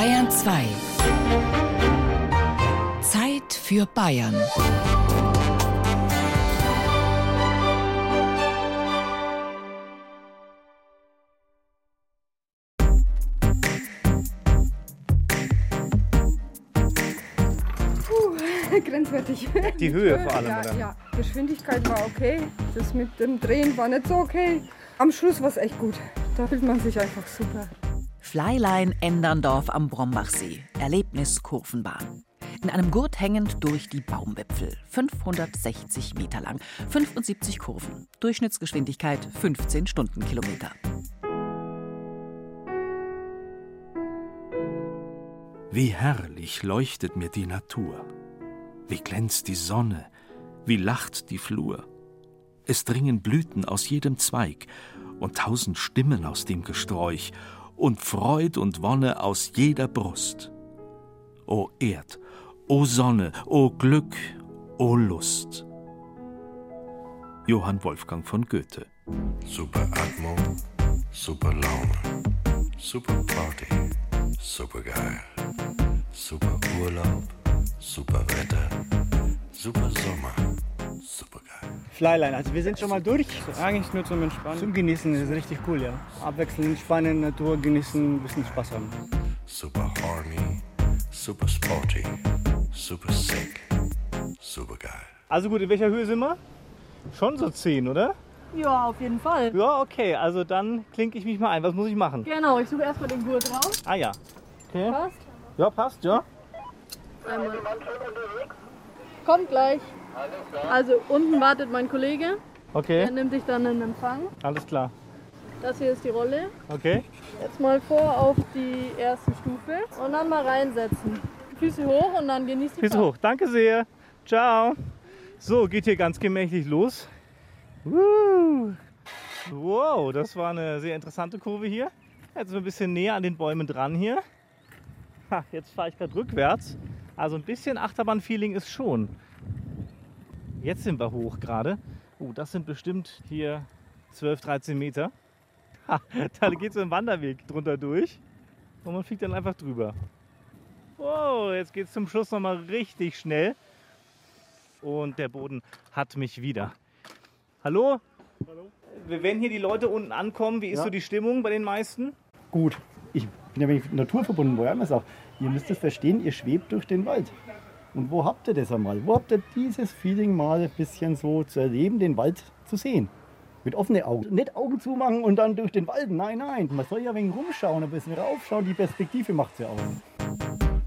Bayern 2. Zeit für Bayern. grenzwertig. Die Höhe vor allem, ja, oder? Ja, Geschwindigkeit war okay. Das mit dem Drehen war nicht so okay. Am Schluss war es echt gut. Da fühlt man sich einfach super. Flyline Enderndorf am Brombachsee. Erlebniskurvenbahn. In einem Gurt hängend durch die Baumwipfel. 560 Meter lang, 75 Kurven. Durchschnittsgeschwindigkeit 15 Stundenkilometer. Wie herrlich leuchtet mir die Natur. Wie glänzt die Sonne, wie lacht die Flur. Es dringen Blüten aus jedem Zweig und tausend Stimmen aus dem Gesträuch und Freud und Wonne aus jeder Brust. O Erd, o Sonne, o Glück, o Lust. Johann Wolfgang von Goethe. Super Atmo, super Laune, super Party, super geil, super Urlaub, super Wetter, super Sommer, super. Flyline, also wir sind schon mal durch. Eigentlich nur zum Entspannen. Zum Genießen ist richtig cool, ja. Abwechselnd entspannen, Natur genießen, ein bisschen Spaß haben. Super horny, super sporty, super sick, super geil. Also gut, in welcher Höhe sind wir? Schon so 10, oder? Ja, auf jeden Fall. Ja, okay, also dann klinke ich mich mal ein. Was muss ich machen? Genau, ich suche erstmal den Gurt raus. Ah ja. Okay. Passt? Ja, passt, ja. Einmal. Kommt gleich. Also unten wartet mein Kollege. Okay, Der nimmt dich dann in Empfang. alles klar. Das hier ist die Rolle. Okay. Jetzt mal vor auf die erste Stufe und dann mal reinsetzen. Füße hoch und dann genießt die Füße Fahrt. hoch. Danke sehr. Ciao. So, geht hier ganz gemächlich los. Wow, das war eine sehr interessante Kurve hier. Jetzt sind wir ein bisschen näher an den Bäumen dran hier. Ha, jetzt fahre ich gerade rückwärts. Also ein bisschen Achterbahn-Feeling ist schon. Jetzt sind wir hoch gerade. Oh, das sind bestimmt hier 12, 13 Meter. Ha, da geht so ein Wanderweg drunter durch. Und man fliegt dann einfach drüber. Wow, jetzt geht es zum Schluss nochmal richtig schnell. Und der Boden hat mich wieder. Hallo? Hallo? Wenn hier die Leute unten ankommen, wie ist Ja. so die Stimmung bei den meisten? Gut. Ich bin ja wenig naturverbunden, wo ich auch. Ihr müsst es verstehen, ihr schwebt durch den Wald. Und wo habt ihr das einmal? Wo habt ihr dieses Feeling mal ein bisschen so zu erleben, den Wald zu sehen? Mit offenen Augen. Nicht Augen zumachen und dann durch den Wald. Nein, nein. Man soll ja ein wenig rumschauen, ein bisschen raufschauen. Die Perspektive macht ja aus.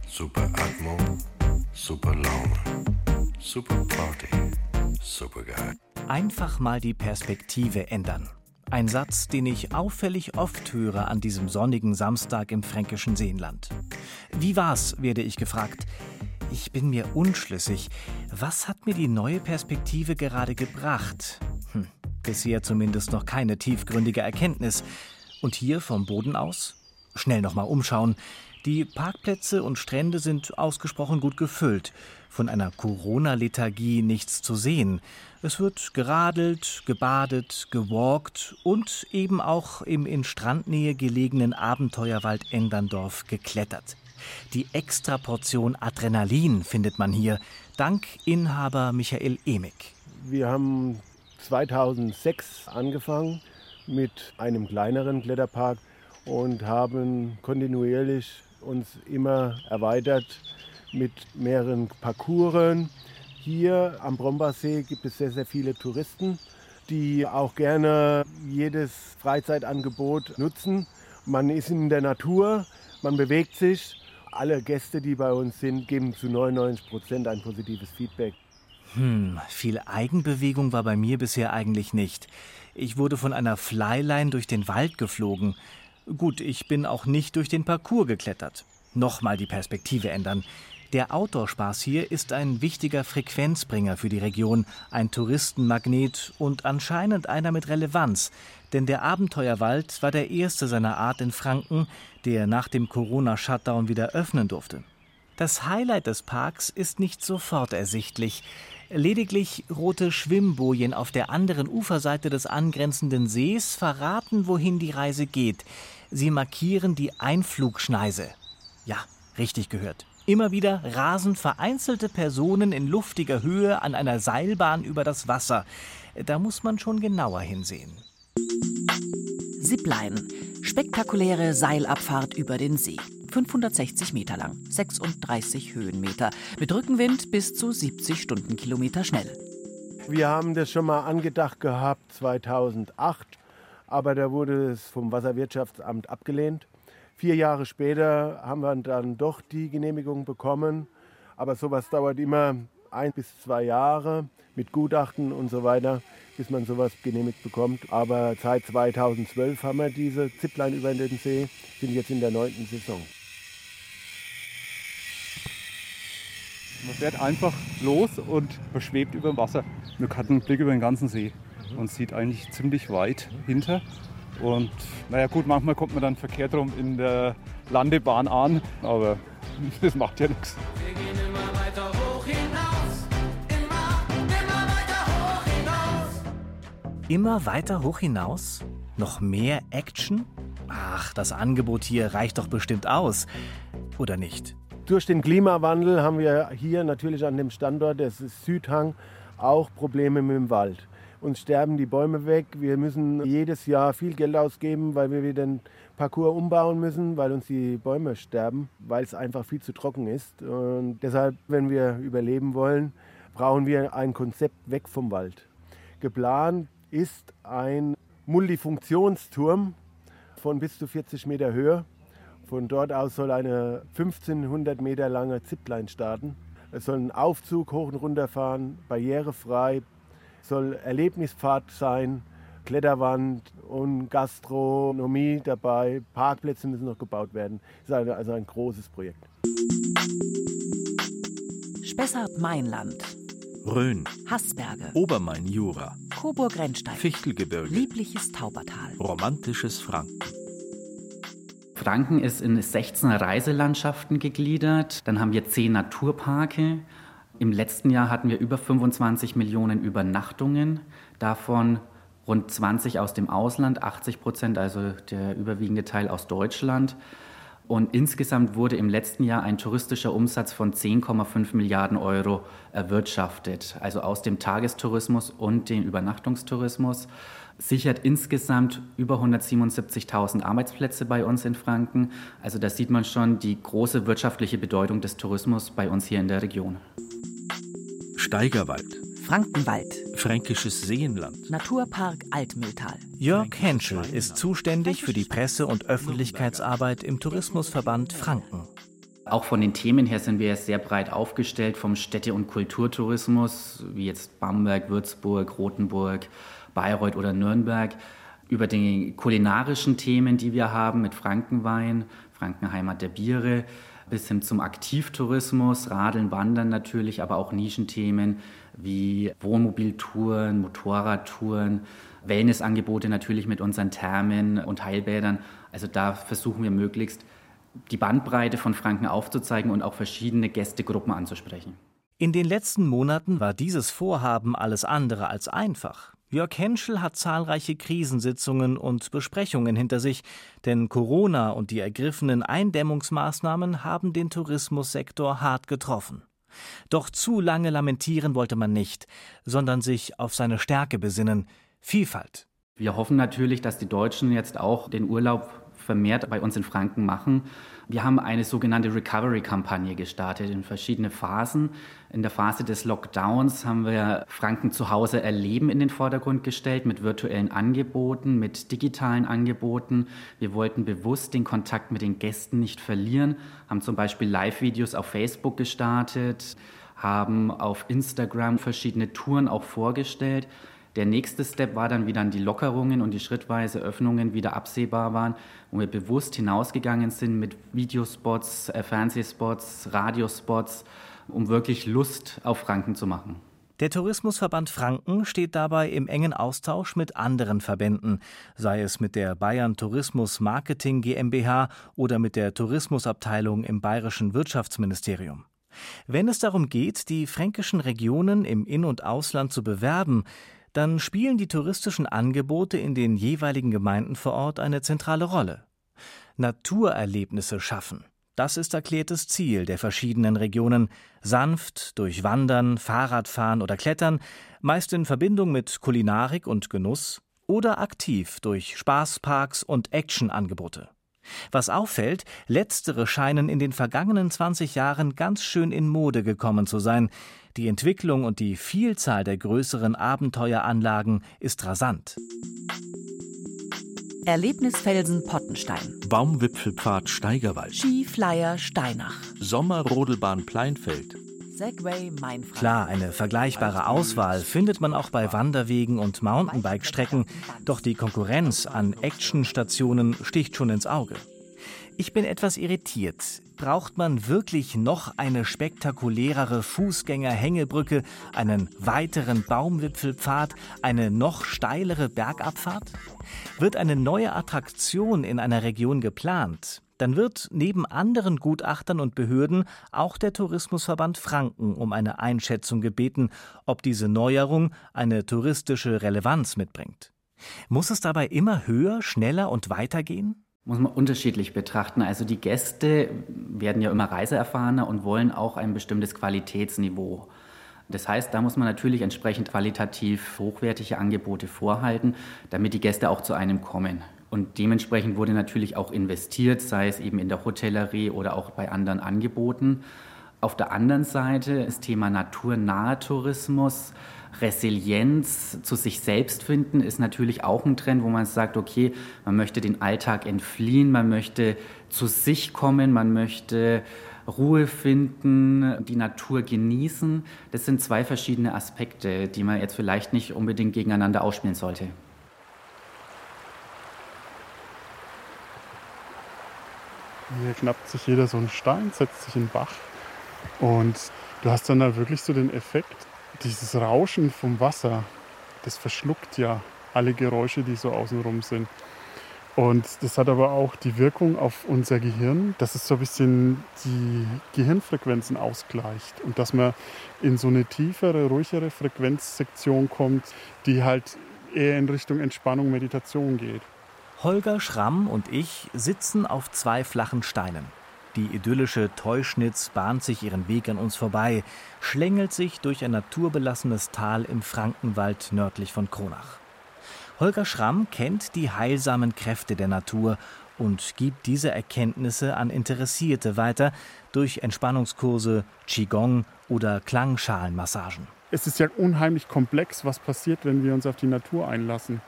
Super Atmo, super Laune, super Party, super geil. Einfach mal die Perspektive ändern. Ein Satz, den ich auffällig oft höre an diesem sonnigen Samstag im fränkischen Seenland. Wie war's, werde ich gefragt. Ich bin mir unschlüssig. Was hat mir die neue Perspektive gerade gebracht? Hm, bisher zumindest noch keine tiefgründige Erkenntnis. Und hier vom Boden aus? Schnell nochmal umschauen. Die Parkplätze und Strände sind ausgesprochen gut gefüllt. Von einer Corona-Lethargie nichts zu sehen. Es wird geradelt, gebadet, gewalkt und eben auch im in Strandnähe gelegenen Abenteuerwald Enderndorf geklettert. Die Extraportion Adrenalin findet man hier, dank Inhaber Michael Emig. Wir haben 2006 angefangen mit einem kleineren Kletterpark und haben kontinuierlich uns immer erweitert mit mehreren Parcours. Hier am Brombachsee gibt es sehr, sehr viele Touristen, die auch gerne jedes Freizeitangebot nutzen. Man ist in der Natur, man bewegt sich. Alle Gäste, die bei uns sind, geben zu 99 Prozent ein positives Feedback. Hm, viel Eigenbewegung war bei mir bisher eigentlich nicht. Ich wurde von einer Flyline durch den Wald geflogen. Gut, ich bin auch nicht durch den Parcours geklettert. Nochmal die Perspektive ändern. Der Outdoor-Spaß hier ist ein wichtiger Frequenzbringer für die Region, ein Touristenmagnet und anscheinend einer mit Relevanz. Denn der Abenteuerwald war der erste seiner Art in Franken, der nach dem Corona-Shutdown wieder öffnen durfte. Das Highlight des Parks ist nicht sofort ersichtlich. Lediglich rote Schwimmbojen auf der anderen Uferseite des angrenzenden Sees verraten, wohin die Reise geht. Sie markieren die Einflugschneise. Ja, richtig gehört. Immer wieder rasen vereinzelte Personen in luftiger Höhe an einer Seilbahn über das Wasser. Da muss man schon genauer hinsehen. Zipline. Spektakuläre Seilabfahrt über den See. 560 Meter lang, 36 Höhenmeter, mit Rückenwind bis zu 70 Stundenkilometer schnell. Wir haben das schon mal angedacht gehabt 2008, aber da wurde es vom Wasserwirtschaftsamt abgelehnt. Vier Jahre später haben wir dann doch die Genehmigung bekommen, aber sowas dauert immer ein bis zwei Jahre mit Gutachten und so weiter, bis man sowas genehmigt bekommt. Aber seit 2012 haben wir diese Zipline über den See, sind jetzt in der neunten Saison. Man fährt einfach los und man schwebt über dem Wasser. Man hat einen Blick über den ganzen See und sieht eigentlich ziemlich weit hinter. Und naja gut, manchmal kommt man dann verkehrt rum in der Landebahn an, aber das macht ja nichts. Wir gehen immer weiter hoch hinaus, immer, immer weiter hoch hinaus. Immer weiter hoch hinaus? Noch mehr Action? Ach, das Angebot hier reicht doch bestimmt aus. Oder nicht? Durch den Klimawandel haben wir hier natürlich an dem Standort, das ist Südhang, auch Probleme mit dem Wald. Uns sterben die Bäume weg. Wir müssen jedes Jahr viel Geld ausgeben, weil wir den Parcours umbauen müssen, weil uns die Bäume sterben, weil es einfach viel zu trocken ist. Und deshalb, wenn wir überleben wollen, brauchen wir ein Konzept weg vom Wald. Geplant ist ein Multifunktionsturm von bis zu 40 Meter Höhe. Von dort aus soll eine 1500 Meter lange Zipline starten. Es soll ein Aufzug hoch und runter fahren, barrierefrei, soll Erlebnispfad sein, Kletterwand und Gastronomie dabei. Parkplätze müssen noch gebaut werden. Es ist also ein großes Projekt. Spessart-Mainland. Rhön, Haßberge. Obermain-Jura, Coburg-Rennsteig. Fichtelgebirge, Liebliches Taubertal. romantisches Franken. Franken ist in 16 Reiselandschaften gegliedert. Dann haben wir 10 Naturparke. Im letzten Jahr hatten wir über 25 Millionen Übernachtungen, davon rund 20 aus dem Ausland, 80 Prozent, also der überwiegende Teil aus Deutschland. Und insgesamt wurde im letzten Jahr ein touristischer Umsatz von 10,5 Milliarden Euro erwirtschaftet, also aus dem Tagestourismus und dem Übernachtungstourismus. Sichert insgesamt über 177.000 Arbeitsplätze bei uns in Franken. Also da sieht man schon die große wirtschaftliche Bedeutung des Tourismus bei uns hier in der Region. Steigerwald, Frankenwald. Fränkisches Seenland, Naturpark Altmühltal. Jörg Henschel ist zuständig für die Presse- und Öffentlichkeitsarbeit im Tourismusverband Franken. Auch von den Themen her sind wir sehr breit aufgestellt, vom Städte- und Kulturtourismus, wie jetzt Bamberg, Würzburg, Rothenburg, Bayreuth oder Nürnberg, über die kulinarischen Themen, die wir haben mit Frankenwein, Frankenheimat der Biere, bis hin zum Aktivtourismus, Radeln, Wandern natürlich, aber auch Nischenthemen wie Wohnmobiltouren, Motorradtouren, Wellnessangebote natürlich mit unseren Thermen und Heilbädern. Also da versuchen wir möglichst die Bandbreite von Franken aufzuzeigen und auch verschiedene Gästegruppen anzusprechen. In den letzten Monaten war dieses Vorhaben alles andere als einfach. Jörg Henschel hat zahlreiche Krisensitzungen und Besprechungen hinter sich, denn Corona und die ergriffenen Eindämmungsmaßnahmen haben den Tourismussektor hart getroffen. Doch zu lange lamentieren wollte man nicht, sondern sich auf seine Stärke besinnen Vielfalt. Wir hoffen natürlich, dass die Deutschen jetzt auch den Urlaub vermehrt bei uns in Franken machen. Wir haben eine sogenannte Recovery-Kampagne gestartet in verschiedene Phasen. In der Phase des Lockdowns haben wir Franken zu Hause erleben in den Vordergrund gestellt mit virtuellen Angeboten, mit digitalen Angeboten. Wir wollten bewusst den Kontakt mit den Gästen nicht verlieren, haben zum Beispiel Live-Videos auf Facebook gestartet, haben auf Instagram verschiedene Touren auch vorgestellt. Der nächste Step war dann, wie dann die Lockerungen und die schrittweise Öffnungen wieder absehbar waren, wo wir bewusst hinausgegangen sind mit Videospots, äh, Fernsehspots, Radiospots, um wirklich Lust auf Franken zu machen. Der Tourismusverband Franken steht dabei im engen Austausch mit anderen Verbänden, sei es mit der Bayern Tourismus Marketing GmbH oder mit der Tourismusabteilung im Bayerischen Wirtschaftsministerium. Wenn es darum geht, die fränkischen Regionen im In- und Ausland zu bewerben, dann spielen die touristischen Angebote in den jeweiligen Gemeinden vor Ort eine zentrale Rolle. Naturerlebnisse schaffen, Das ist erklärtes Ziel der verschiedenen Regionen. Sanft durch Wandern, Fahrradfahren oder Klettern, meist in Verbindung mit Kulinarik und Genuss oder aktiv durch Spaßparks und Actionangebote. Was auffällt, letztere scheinen in den vergangenen 20 Jahren ganz schön in Mode gekommen zu sein. Die Entwicklung und die Vielzahl der größeren Abenteueranlagen ist rasant. Erlebnisfelsen Pottenstein. Baumwipfelpfad Steigerwald. Skiflyer Steinach. Sommerrodelbahn Pleinfeld. Segway Mainfrei. Klar, eine vergleichbare Auswahl findet man auch bei Wanderwegen und Mountainbike-Strecken, doch die Konkurrenz an Actionstationen sticht schon ins Auge. Ich bin etwas irritiert. Braucht man wirklich noch eine spektakulärere Fußgänger-Hängebrücke, einen weiteren Baumwipfelpfad, eine noch steilere Bergabfahrt? Wird eine neue Attraktion in einer Region geplant, dann wird neben anderen Gutachtern und Behörden auch der Tourismusverband Franken um eine Einschätzung gebeten, ob diese Neuerung eine touristische Relevanz mitbringt. Muss es dabei immer höher, schneller und weiter gehen? Muss man unterschiedlich betrachten. Also die Gäste werden ja immer reiseerfahrener und wollen auch ein bestimmtes Qualitätsniveau. Das heißt, da muss man natürlich entsprechend qualitativ hochwertige Angebote vorhalten, damit die Gäste auch zu einem kommen. Und dementsprechend wurde natürlich auch investiert, sei es eben in der Hotellerie oder auch bei anderen Angeboten. Auf der anderen Seite das Thema naturnahe Tourismus, Resilienz zu sich selbst finden, ist natürlich auch ein Trend, wo man sagt, okay, man möchte den Alltag entfliehen, man möchte zu sich kommen, man möchte Ruhe finden, die Natur genießen. Das sind zwei verschiedene Aspekte, die man jetzt vielleicht nicht unbedingt gegeneinander ausspielen sollte. Hier knappt sich jeder so einen Stein, setzt sich in den Bach und du hast dann da wirklich so den Effekt, dieses Rauschen vom Wasser, das verschluckt ja alle Geräusche, die so außenrum sind. Und das hat aber auch die Wirkung auf unser Gehirn, dass es so ein bisschen die Gehirnfrequenzen ausgleicht und dass man in so eine tiefere, ruhigere Frequenzsektion kommt, die halt eher in Richtung Entspannung, Meditation geht. Holger Schramm und ich sitzen auf zwei flachen Steinen. Die idyllische Teuschnitz bahnt sich ihren Weg an uns vorbei, schlängelt sich durch ein naturbelassenes Tal im Frankenwald nördlich von Kronach. Holger Schramm kennt die heilsamen Kräfte der Natur und gibt diese Erkenntnisse an Interessierte weiter durch Entspannungskurse, Qigong oder Klangschalenmassagen. Es ist ja unheimlich komplex, was passiert, wenn wir uns auf die Natur einlassen.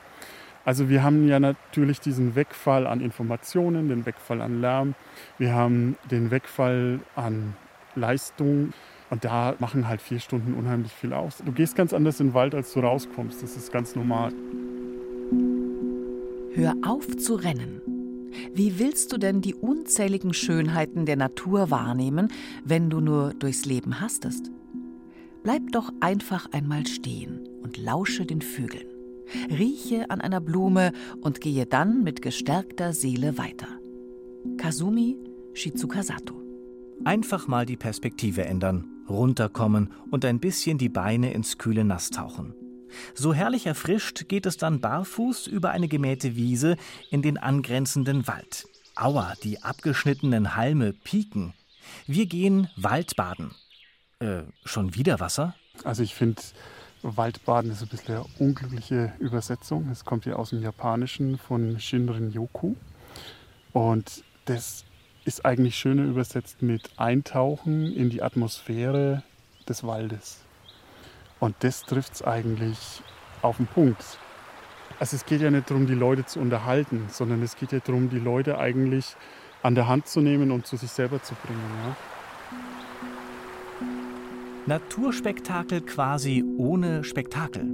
Also wir haben ja natürlich diesen Wegfall an Informationen, den Wegfall an Lärm, wir haben den Wegfall an Leistung und da machen halt vier Stunden unheimlich viel aus. Du gehst ganz anders in den Wald, als du rauskommst. Das ist ganz normal. Hör auf zu rennen. Wie willst du denn die unzähligen Schönheiten der Natur wahrnehmen, wenn du nur durchs Leben hastest? Bleib doch einfach einmal stehen und lausche den Vögeln rieche an einer Blume und gehe dann mit gestärkter Seele weiter. Kazumi Shizuka Sato. Einfach mal die Perspektive ändern, runterkommen und ein bisschen die Beine ins kühle Nass tauchen. So herrlich erfrischt geht es dann barfuß über eine gemähte Wiese in den angrenzenden Wald. Aua, die abgeschnittenen Halme pieken. Wir gehen Waldbaden. Äh, schon wieder Wasser? Also ich finde Waldbaden ist ein bisschen eine unglückliche Übersetzung. Es kommt hier aus dem Japanischen von Shinrin Yoku. Und das ist eigentlich schöner übersetzt mit Eintauchen in die Atmosphäre des Waldes. Und das trifft es eigentlich auf den Punkt. Also es geht ja nicht darum, die Leute zu unterhalten, sondern es geht ja darum, die Leute eigentlich an der Hand zu nehmen und zu sich selber zu bringen. Ja? Naturspektakel quasi ohne Spektakel.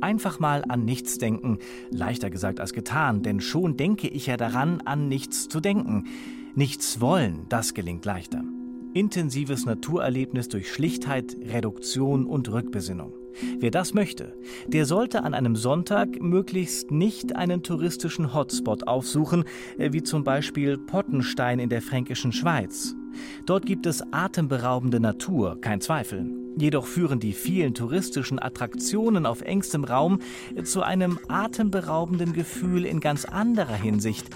Einfach mal an nichts denken, leichter gesagt als getan, denn schon denke ich ja daran, an nichts zu denken. Nichts wollen, das gelingt leichter. Intensives Naturerlebnis durch Schlichtheit, Reduktion und Rückbesinnung. Wer das möchte, der sollte an einem Sonntag möglichst nicht einen touristischen Hotspot aufsuchen, äh, wie zum Beispiel Pottenstein in der fränkischen Schweiz. Dort gibt es atemberaubende Natur, kein Zweifel. Jedoch führen die vielen touristischen Attraktionen auf engstem Raum zu einem atemberaubenden Gefühl in ganz anderer Hinsicht.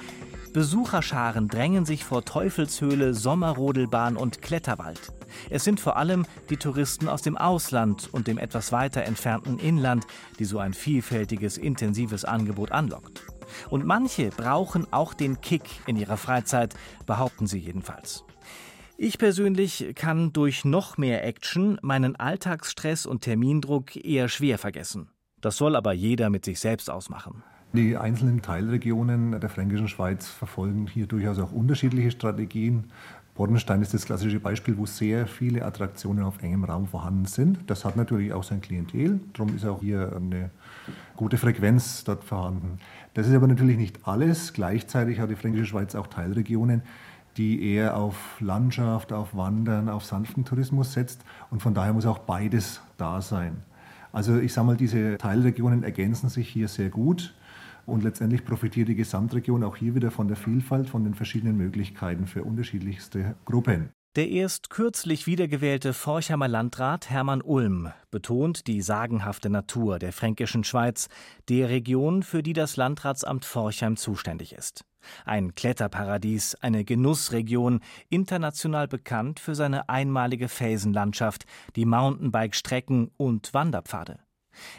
Besucherscharen drängen sich vor Teufelshöhle, Sommerrodelbahn und Kletterwald. Es sind vor allem die Touristen aus dem Ausland und dem etwas weiter entfernten Inland, die so ein vielfältiges, intensives Angebot anlockt. Und manche brauchen auch den Kick in ihrer Freizeit, behaupten sie jedenfalls. Ich persönlich kann durch noch mehr Action meinen Alltagsstress und Termindruck eher schwer vergessen. Das soll aber jeder mit sich selbst ausmachen. Die einzelnen Teilregionen der Fränkischen Schweiz verfolgen hier durchaus auch unterschiedliche Strategien. Bordenstein ist das klassische Beispiel, wo sehr viele Attraktionen auf engem Raum vorhanden sind. Das hat natürlich auch sein Klientel, darum ist auch hier eine gute Frequenz dort vorhanden. Das ist aber natürlich nicht alles. Gleichzeitig hat die Fränkische Schweiz auch Teilregionen, die eher auf Landschaft, auf Wandern, auf sanften Tourismus setzt. Und von daher muss auch beides da sein. Also ich sage mal, diese Teilregionen ergänzen sich hier sehr gut. Und letztendlich profitiert die Gesamtregion auch hier wieder von der Vielfalt, von den verschiedenen Möglichkeiten für unterschiedlichste Gruppen. Der erst kürzlich wiedergewählte Forchheimer Landrat Hermann Ulm betont die sagenhafte Natur der fränkischen Schweiz, der Region, für die das Landratsamt Forchheim zuständig ist. Ein Kletterparadies, eine Genussregion, international bekannt für seine einmalige Felsenlandschaft, die Mountainbike-Strecken und Wanderpfade.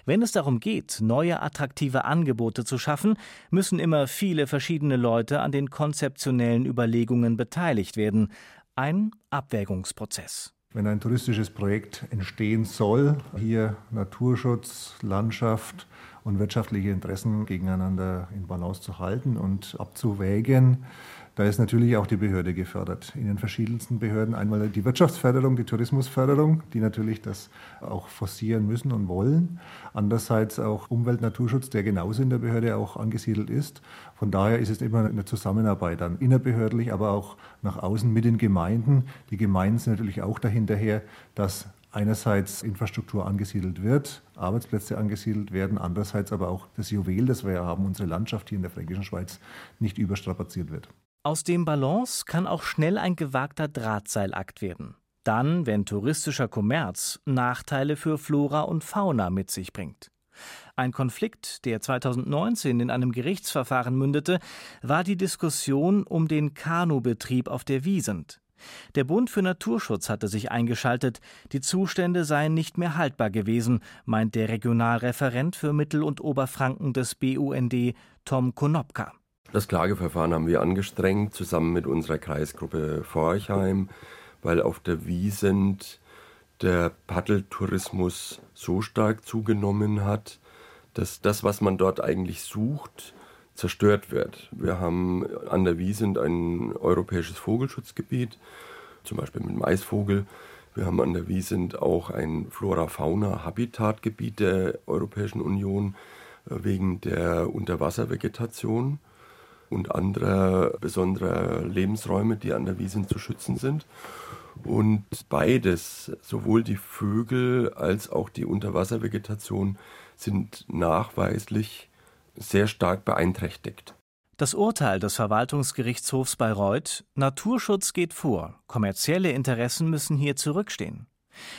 Wenn es darum geht, neue attraktive Angebote zu schaffen, müssen immer viele verschiedene Leute an den konzeptionellen Überlegungen beteiligt werden. Ein Abwägungsprozess. Wenn ein touristisches Projekt entstehen soll, hier Naturschutz, Landschaft und wirtschaftliche Interessen gegeneinander in Balance zu halten und abzuwägen, da ist natürlich auch die Behörde gefördert. In den verschiedensten Behörden einmal die Wirtschaftsförderung, die Tourismusförderung, die natürlich das auch forcieren müssen und wollen. Andererseits auch Umwelt, Naturschutz, der genauso in der Behörde auch angesiedelt ist. Von daher ist es immer eine Zusammenarbeit dann innerbehördlich, aber auch nach außen mit den Gemeinden. Die Gemeinden sind natürlich auch dahinterher, dass einerseits Infrastruktur angesiedelt wird, Arbeitsplätze angesiedelt werden, andererseits aber auch das Juwel, das wir ja haben, unsere Landschaft hier in der Fränkischen Schweiz, nicht überstrapaziert wird. Aus dem Balance kann auch schnell ein gewagter Drahtseilakt werden. Dann, wenn touristischer Kommerz Nachteile für Flora und Fauna mit sich bringt. Ein Konflikt, der 2019 in einem Gerichtsverfahren mündete, war die Diskussion um den Kanubetrieb auf der Wiesent. Der Bund für Naturschutz hatte sich eingeschaltet, die Zustände seien nicht mehr haltbar gewesen, meint der Regionalreferent für Mittel- und Oberfranken des BUND, Tom Konopka. Das Klageverfahren haben wir angestrengt, zusammen mit unserer Kreisgruppe Forchheim, weil auf der Wiesent der Paddeltourismus so stark zugenommen hat, dass das, was man dort eigentlich sucht, zerstört wird. Wir haben an der Wiesent ein europäisches Vogelschutzgebiet, zum Beispiel mit dem Eisvogel. Wir haben an der Wiesent auch ein Flora-Fauna-Habitatgebiet der Europäischen Union äh, wegen der Unterwasservegetation und anderer besonderer Lebensräume, die an der Wiesn zu schützen sind. Und beides, sowohl die Vögel als auch die Unterwasservegetation, sind nachweislich sehr stark beeinträchtigt. Das Urteil des Verwaltungsgerichtshofs Bayreuth Naturschutz geht vor, kommerzielle Interessen müssen hier zurückstehen.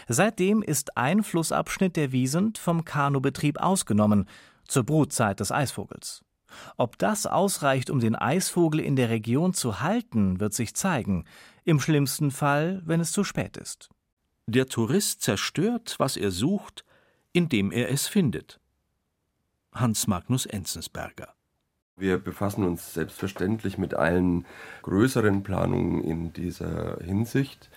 Seitdem ist ein Flussabschnitt der Wiesent vom Kanubetrieb ausgenommen, zur Brutzeit des Eisvogels. Ob das ausreicht, um den Eisvogel in der Region zu halten, wird sich zeigen, im schlimmsten Fall, wenn es zu spät ist. Der Tourist zerstört, was er sucht, indem er es findet. Hans Magnus Enzensberger wir befassen uns selbstverständlich mit allen größeren Planungen in dieser Hinsicht.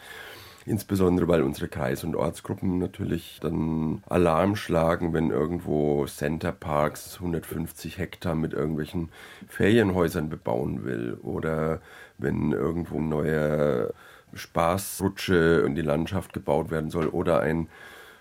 Insbesondere weil unsere Kreis- und Ortsgruppen natürlich dann Alarm schlagen, wenn irgendwo Centerparks 150 Hektar mit irgendwelchen Ferienhäusern bebauen will oder wenn irgendwo ein neuer Spaßrutsche in die Landschaft gebaut werden soll oder ein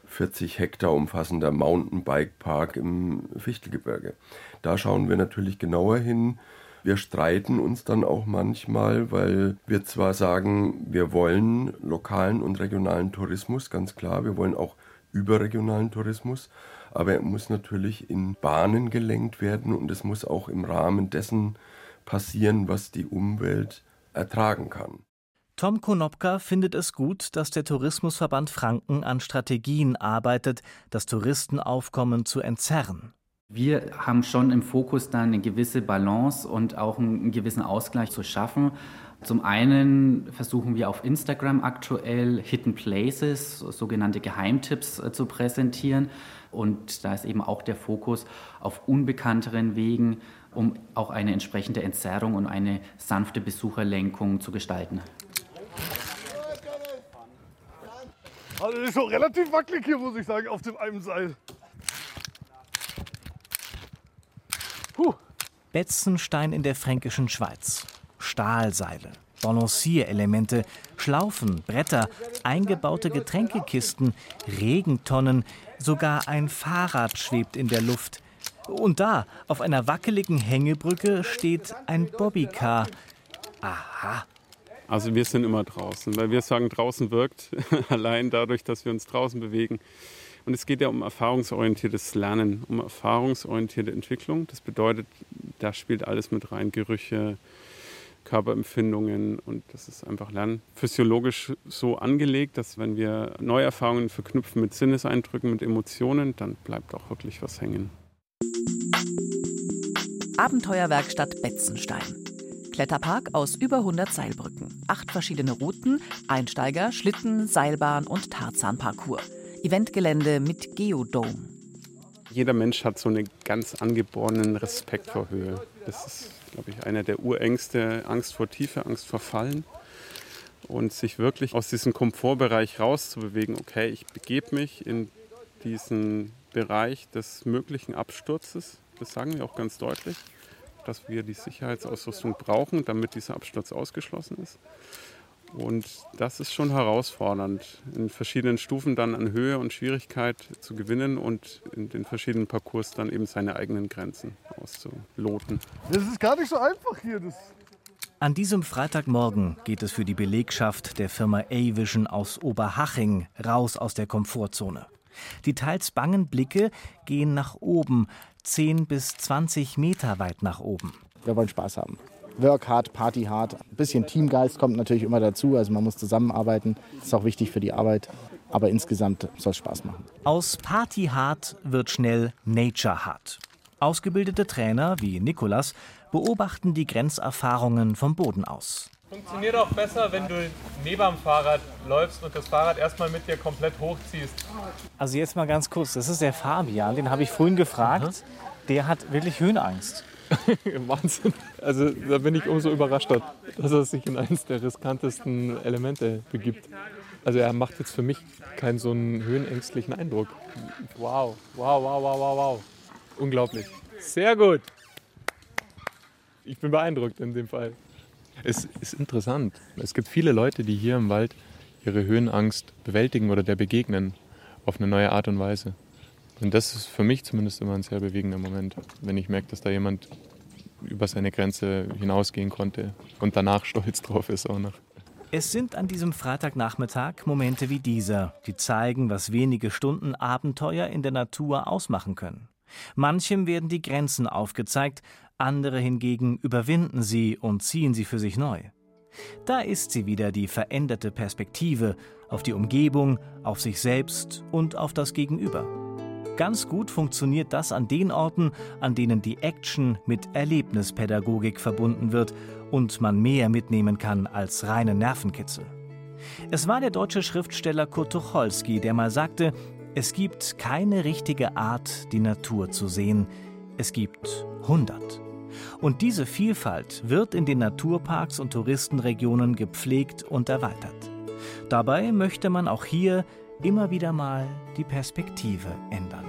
40 Hektar umfassender Mountainbike-Park im Fichtelgebirge. Da schauen wir natürlich genauer hin, wir streiten uns dann auch manchmal, weil wir zwar sagen, wir wollen lokalen und regionalen Tourismus, ganz klar, wir wollen auch überregionalen Tourismus, aber er muss natürlich in Bahnen gelenkt werden und es muss auch im Rahmen dessen passieren, was die Umwelt ertragen kann. Tom Konopka findet es gut, dass der Tourismusverband Franken an Strategien arbeitet, das Touristenaufkommen zu entzerren. Wir haben schon im Fokus dann eine gewisse Balance und auch einen gewissen Ausgleich zu schaffen. Zum einen versuchen wir auf Instagram aktuell Hidden Places, sogenannte Geheimtipps äh, zu präsentieren. Und da ist eben auch der Fokus auf unbekannteren Wegen, um auch eine entsprechende Entzerrung und eine sanfte Besucherlenkung zu gestalten. Also das ist schon relativ wackelig hier, muss ich sagen, auf dem einen Seil. Betzenstein in der fränkischen Schweiz. Stahlseile, Balancierelemente, Schlaufen, Bretter, eingebaute Getränkekisten, Regentonnen, sogar ein Fahrrad schwebt in der Luft. Und da, auf einer wackeligen Hängebrücke, steht ein Bobbycar. Aha. Also wir sind immer draußen, weil wir sagen, draußen wirkt allein dadurch, dass wir uns draußen bewegen. Und es geht ja um erfahrungsorientiertes Lernen, um erfahrungsorientierte Entwicklung. Das bedeutet, da spielt alles mit rein, Gerüche, Körperempfindungen und das ist einfach Lernen physiologisch so angelegt, dass wenn wir neue Erfahrungen verknüpfen mit Sinneseindrücken, mit Emotionen, dann bleibt auch wirklich was hängen. Abenteuerwerkstatt Betzenstein. Kletterpark aus über 100 Seilbrücken. Acht verschiedene Routen, Einsteiger, Schlitten, Seilbahn und Tarzanparcours. Eventgelände mit Geodome. Jeder Mensch hat so einen ganz angeborenen Respekt vor Höhe. Das ist, glaube ich, einer der Urängste, Angst vor Tiefe, Angst vor Fallen. Und sich wirklich aus diesem Komfortbereich rauszubewegen, okay, ich begebe mich in diesen Bereich des möglichen Absturzes, das sagen wir auch ganz deutlich, dass wir die Sicherheitsausrüstung brauchen, damit dieser Absturz ausgeschlossen ist. Und das ist schon herausfordernd, in verschiedenen Stufen dann an Höhe und Schwierigkeit zu gewinnen und in den verschiedenen Parcours dann eben seine eigenen Grenzen auszuloten. Das ist gar nicht so einfach hier. Das An diesem Freitagmorgen geht es für die Belegschaft der Firma A-Vision aus Oberhaching raus aus der Komfortzone. Die teils bangen Blicke gehen nach oben, 10 bis 20 Meter weit nach oben. Wir wollen Spaß haben. Work hard, Party hard. Ein bisschen Teamgeist kommt natürlich immer dazu. Also man muss zusammenarbeiten. Das ist auch wichtig für die Arbeit. Aber insgesamt soll es Spaß machen. Aus Party hard wird schnell Nature hard. Ausgebildete Trainer wie Nikolas beobachten die Grenzerfahrungen vom Boden aus. Funktioniert auch besser, wenn du neben dem Fahrrad läufst und das Fahrrad erstmal mit dir komplett hochziehst. Also jetzt mal ganz kurz, das ist der Fabian, den habe ich vorhin gefragt. Der hat wirklich Höhenangst. Wahnsinn. Also da bin ich umso überraschter, dass er sich in eines der riskantesten Elemente begibt. Also er macht jetzt für mich keinen so einen höhenängstlichen Eindruck. Wow, wow, wow, wow, wow, wow. Unglaublich. Sehr gut. Ich bin beeindruckt in dem Fall. Es ist interessant. Es gibt viele Leute, die hier im Wald ihre Höhenangst bewältigen oder der begegnen auf eine neue Art und Weise. Und das ist für mich zumindest immer ein sehr bewegender Moment, wenn ich merke, dass da jemand über seine Grenze hinausgehen konnte und danach stolz drauf ist auch noch. Es sind an diesem Freitagnachmittag Momente wie dieser, die zeigen, was wenige Stunden Abenteuer in der Natur ausmachen können. Manchem werden die Grenzen aufgezeigt, andere hingegen überwinden sie und ziehen sie für sich neu. Da ist sie wieder die veränderte Perspektive auf die Umgebung, auf sich selbst und auf das Gegenüber. Ganz gut funktioniert das an den Orten, an denen die Action mit Erlebnispädagogik verbunden wird und man mehr mitnehmen kann als reine Nervenkitzel. Es war der deutsche Schriftsteller Kurt Tucholsky, der mal sagte, es gibt keine richtige Art, die Natur zu sehen, es gibt 100. Und diese Vielfalt wird in den Naturparks und Touristenregionen gepflegt und erweitert. Dabei möchte man auch hier immer wieder mal die Perspektive ändern.